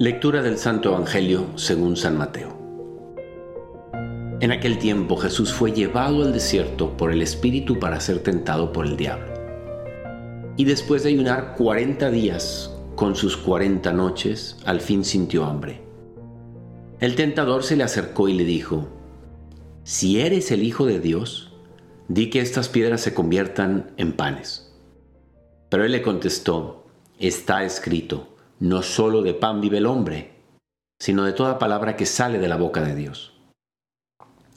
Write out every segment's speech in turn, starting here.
Lectura del Santo Evangelio según San Mateo. En aquel tiempo Jesús fue llevado al desierto por el Espíritu para ser tentado por el diablo. Y después de ayunar cuarenta días con sus cuarenta noches, al fin sintió hambre. El tentador se le acercó y le dijo, Si eres el Hijo de Dios, di que estas piedras se conviertan en panes. Pero él le contestó, Está escrito, no solo de pan vive el hombre, sino de toda palabra que sale de la boca de Dios.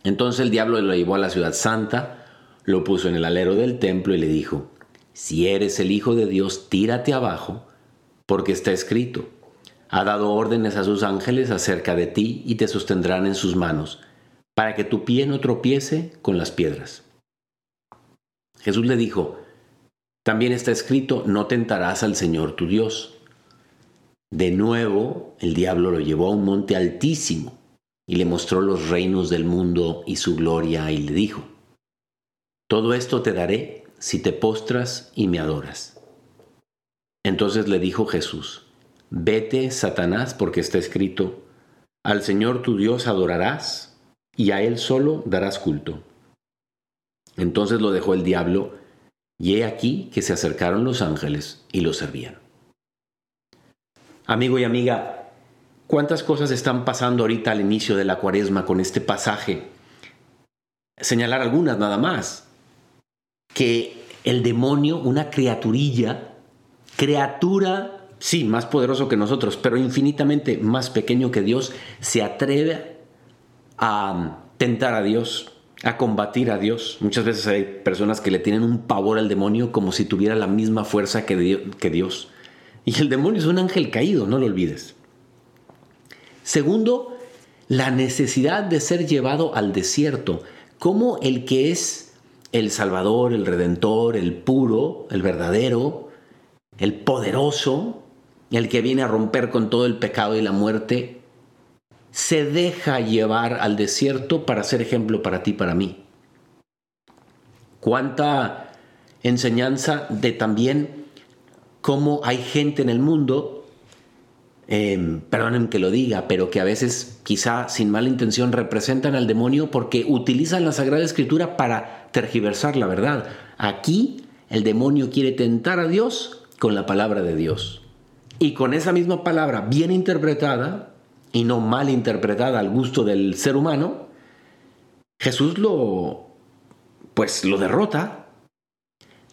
Entonces el diablo lo llevó a la ciudad santa, lo puso en el alero del templo y le dijo, Si eres el Hijo de Dios, tírate abajo, porque está escrito, ha dado órdenes a sus ángeles acerca de ti y te sostendrán en sus manos, para que tu pie no tropiece con las piedras. Jesús le dijo, también está escrito, no tentarás al Señor tu Dios. De nuevo, el diablo lo llevó a un monte altísimo y le mostró los reinos del mundo y su gloria y le dijo, Todo esto te daré si te postras y me adoras. Entonces le dijo Jesús, Vete, Satanás, porque está escrito, Al Señor tu Dios adorarás y a Él solo darás culto. Entonces lo dejó el diablo, y he aquí que se acercaron los ángeles y lo servían. Amigo y amiga, ¿cuántas cosas están pasando ahorita al inicio de la cuaresma con este pasaje? Señalar algunas nada más. Que el demonio, una criaturilla, criatura, sí, más poderoso que nosotros, pero infinitamente más pequeño que Dios, se atreve a tentar a Dios, a combatir a Dios. Muchas veces hay personas que le tienen un pavor al demonio como si tuviera la misma fuerza que Dios. Y el demonio es un ángel caído, no lo olvides. Segundo, la necesidad de ser llevado al desierto, como el que es el Salvador, el Redentor, el puro, el verdadero, el poderoso, el que viene a romper con todo el pecado y la muerte, se deja llevar al desierto para ser ejemplo para ti, para mí. Cuánta enseñanza de también cómo hay gente en el mundo, eh, perdonen que lo diga, pero que a veces quizá sin mala intención representan al demonio porque utilizan la Sagrada Escritura para tergiversar la verdad. Aquí el demonio quiere tentar a Dios con la palabra de Dios. Y con esa misma palabra bien interpretada y no mal interpretada al gusto del ser humano, Jesús lo pues lo derrota.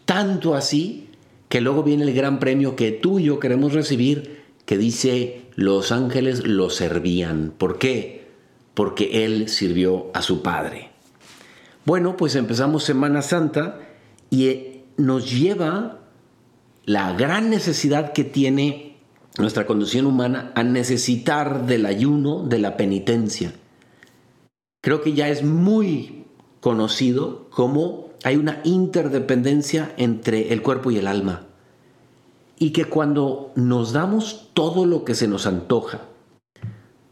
Tanto así que luego viene el gran premio que tú y yo queremos recibir, que dice, los ángeles lo servían. ¿Por qué? Porque Él sirvió a su Padre. Bueno, pues empezamos Semana Santa y eh, nos lleva la gran necesidad que tiene nuestra condición humana a necesitar del ayuno, de la penitencia. Creo que ya es muy conocido como hay una interdependencia entre el cuerpo y el alma. Y que cuando nos damos todo lo que se nos antoja,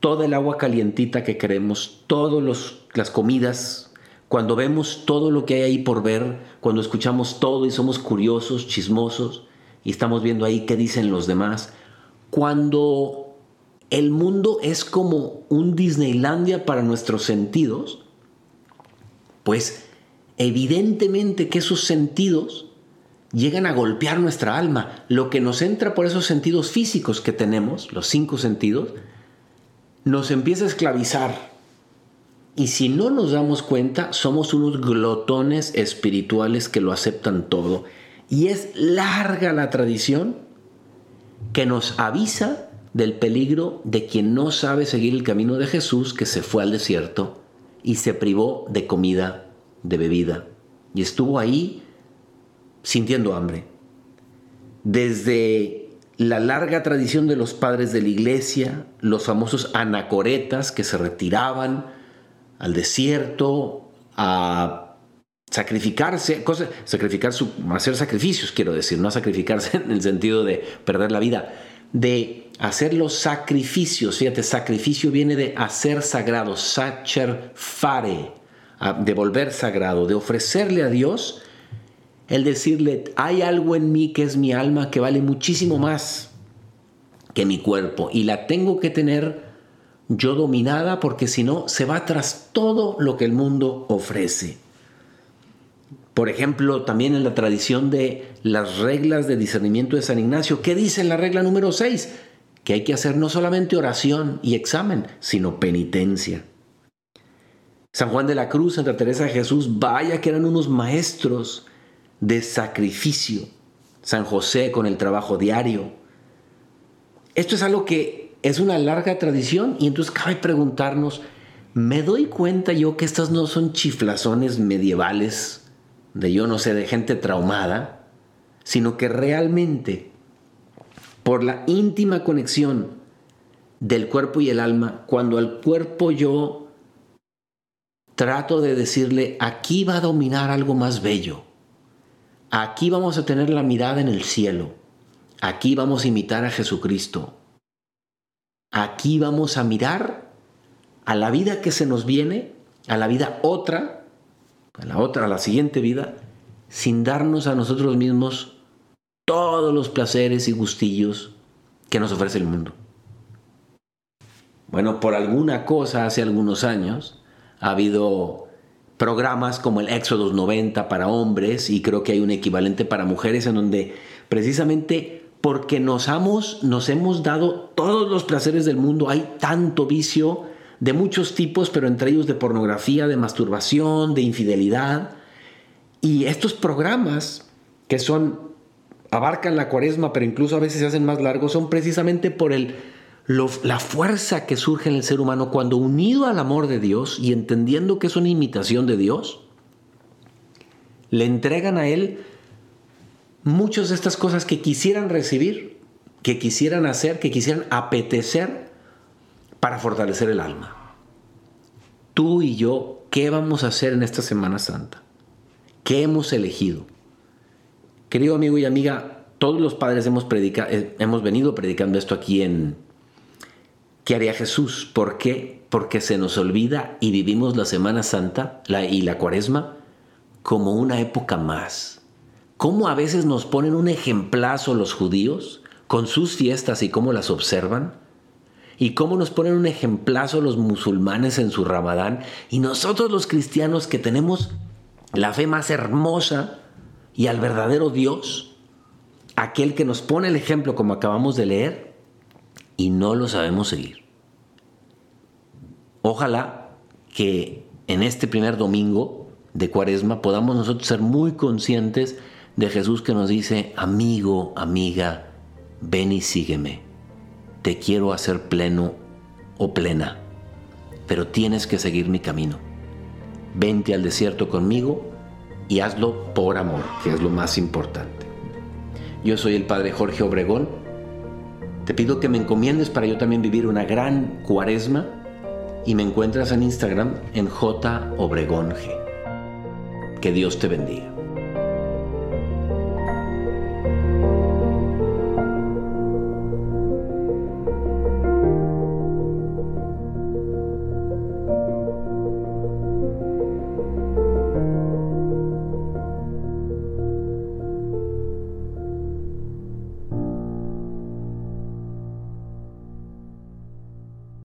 toda el agua calientita que queremos, todas las comidas, cuando vemos todo lo que hay ahí por ver, cuando escuchamos todo y somos curiosos, chismosos, y estamos viendo ahí qué dicen los demás, cuando el mundo es como un Disneylandia para nuestros sentidos, pues evidentemente que esos sentidos llegan a golpear nuestra alma. Lo que nos entra por esos sentidos físicos que tenemos, los cinco sentidos, nos empieza a esclavizar. Y si no nos damos cuenta, somos unos glotones espirituales que lo aceptan todo. Y es larga la tradición que nos avisa del peligro de quien no sabe seguir el camino de Jesús, que se fue al desierto y se privó de comida de bebida y estuvo ahí sintiendo hambre. Desde la larga tradición de los padres de la iglesia, los famosos anacoretas que se retiraban al desierto a sacrificarse, sacrificar su, hacer sacrificios, quiero decir, no sacrificarse en el sentido de perder la vida, de hacer los sacrificios. Fíjate, sacrificio viene de hacer sagrado, sacher fare, de volver sagrado, de ofrecerle a Dios el decirle, hay algo en mí que es mi alma que vale muchísimo más que mi cuerpo y la tengo que tener yo dominada porque si no se va tras todo lo que el mundo ofrece. Por ejemplo, también en la tradición de las reglas de discernimiento de San Ignacio, ¿qué dice en la regla número 6? Que hay que hacer no solamente oración y examen, sino penitencia. San Juan de la Cruz, Santa Teresa de Jesús, vaya que eran unos maestros de sacrificio. San José con el trabajo diario. Esto es algo que es una larga tradición y entonces cabe preguntarnos, ¿me doy cuenta yo que estas no son chiflazones medievales de yo no sé, de gente traumada, sino que realmente por la íntima conexión del cuerpo y el alma, cuando al cuerpo yo trato de decirle, aquí va a dominar algo más bello, aquí vamos a tener la mirada en el cielo, aquí vamos a imitar a Jesucristo, aquí vamos a mirar a la vida que se nos viene, a la vida otra, a la otra, a la siguiente vida, sin darnos a nosotros mismos todos los placeres y gustillos que nos ofrece el mundo. Bueno, por alguna cosa hace algunos años ha habido programas como el Éxodo 90 para hombres y creo que hay un equivalente para mujeres en donde precisamente porque nos, nos hemos dado todos los placeres del mundo, hay tanto vicio, de muchos tipos, pero entre ellos de pornografía, de masturbación, de infidelidad. Y estos programas que son abarcan la cuaresma, pero incluso a veces se hacen más largos, son precisamente por el, la fuerza que surge en el ser humano cuando unido al amor de Dios y entendiendo que es una imitación de Dios, le entregan a Él muchas de estas cosas que quisieran recibir, que quisieran hacer, que quisieran apetecer para fortalecer el alma. Tú y yo, ¿qué vamos a hacer en esta Semana Santa? ¿Qué hemos elegido? Querido amigo y amiga, todos los padres hemos, eh, hemos venido predicando esto aquí en ¿Qué haría Jesús? ¿Por qué? Porque se nos olvida y vivimos la Semana Santa y la Cuaresma como una época más. ¿Cómo a veces nos ponen un ejemplazo los judíos con sus fiestas y cómo las observan? y cómo nos ponen un ejemplazo los musulmanes en su ramadán y nosotros los cristianos que tenemos la fe más hermosa y al verdadero Dios, aquel que nos pone el ejemplo como acabamos de leer y no lo sabemos seguir. Ojalá que en este primer domingo de Cuaresma podamos nosotros ser muy conscientes de Jesús que nos dice, amigo, amiga, ven y sígueme te quiero hacer pleno o plena, pero tienes que seguir mi camino. Vente al desierto conmigo y hazlo por amor, que es lo más importante. Yo soy el Padre Jorge Obregón. Te pido que me encomiendes para yo también vivir una gran cuaresma y me encuentras en Instagram en J Obregón G. Que Dios te bendiga.